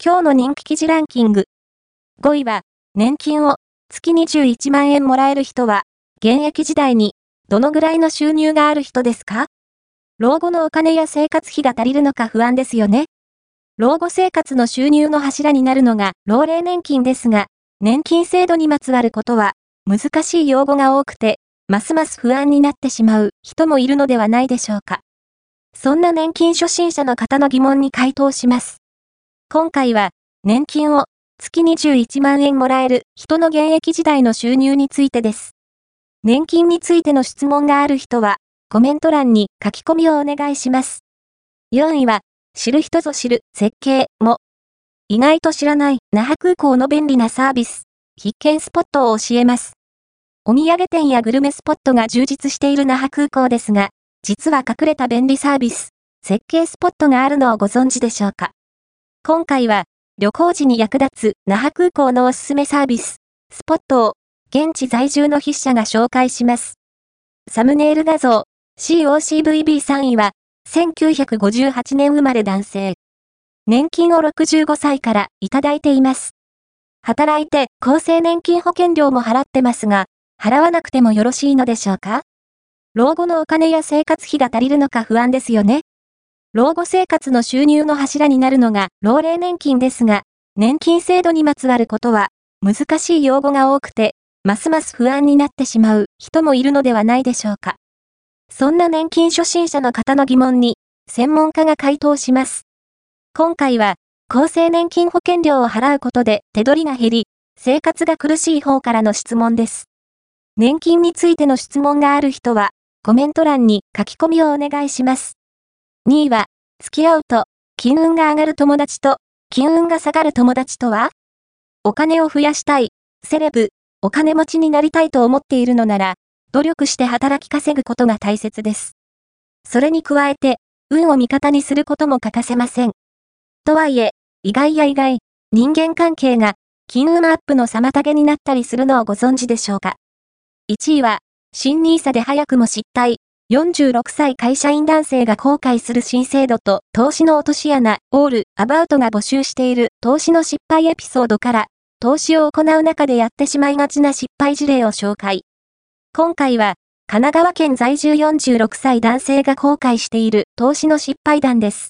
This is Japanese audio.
今日の人気記事ランキング。5位は、年金を月21万円もらえる人は、現役時代にどのぐらいの収入がある人ですか？老後のお金や生活費が足りるのか不安ですよね。老後生活の収入の柱になるのが老齢年金ですが、年金制度にまつわることは難しい用語が多くて、ますます不安になってしまう人もいるのではないでしょうか。そんな年金初心者の方の疑問に回答します。今回は、年金を月21万円もらえる人の現役時代の収入についてです。年金についての質問がある人は、コメント欄に書き込みをお願いします。4位は、知る人ぞ知る設計も、意外と知らない那覇空港の便利なサービス、必見スポットを教えます。お土産店やグルメスポットが充実している那覇空港ですが、実は隠れた便利サービス、設計スポットがあるのをご存知でしょうか？今回は、旅行時に役立つ那覇空港のおすすめサービス、スポットを、現地在住の筆者が紹介します。サムネイル画像、COCVB3 位は、1958年生まれ男性。年金を65歳からいただいています。働いて厚生年金保険料も払ってますが、払わなくてもよろしいのでしょうか？老後のお金や生活費が足りるのか不安ですよね。老後生活の収入の柱になるのが老齢年金ですが、年金制度にまつわることは難しい用語が多くて、ますます不安になってしまう人もいるのではないでしょうか。そんな年金初心者の方の疑問に、専門家が回答します。今回は、厚生年金保険料を払うことで手取りが減り、生活が苦しい方からの質問です。年金についての質問がある人は、コメント欄に書き込みをお願いします。2位は、付き合うと、金運が上がる友達と、金運が下がる友達とは？お金を増やしたい、セレブ、お金持ちになりたいと思っているのなら、努力して働き稼ぐことが大切です。それに加えて、運を味方にすることも欠かせません。とはいえ、意外や意外、人間関係が、金運アップの妨げになったりするのをご存知でしょうか？1位は、新 nisa で早くも失態、46歳会社員男性が後悔する新制度と投資の落とし穴、オール、アバウトが募集している投資の失敗エピソードから、投資を行う中でやってしまいがちな失敗事例を紹介。今回は、神奈川県在住46歳男性が後悔している投資の失敗談です。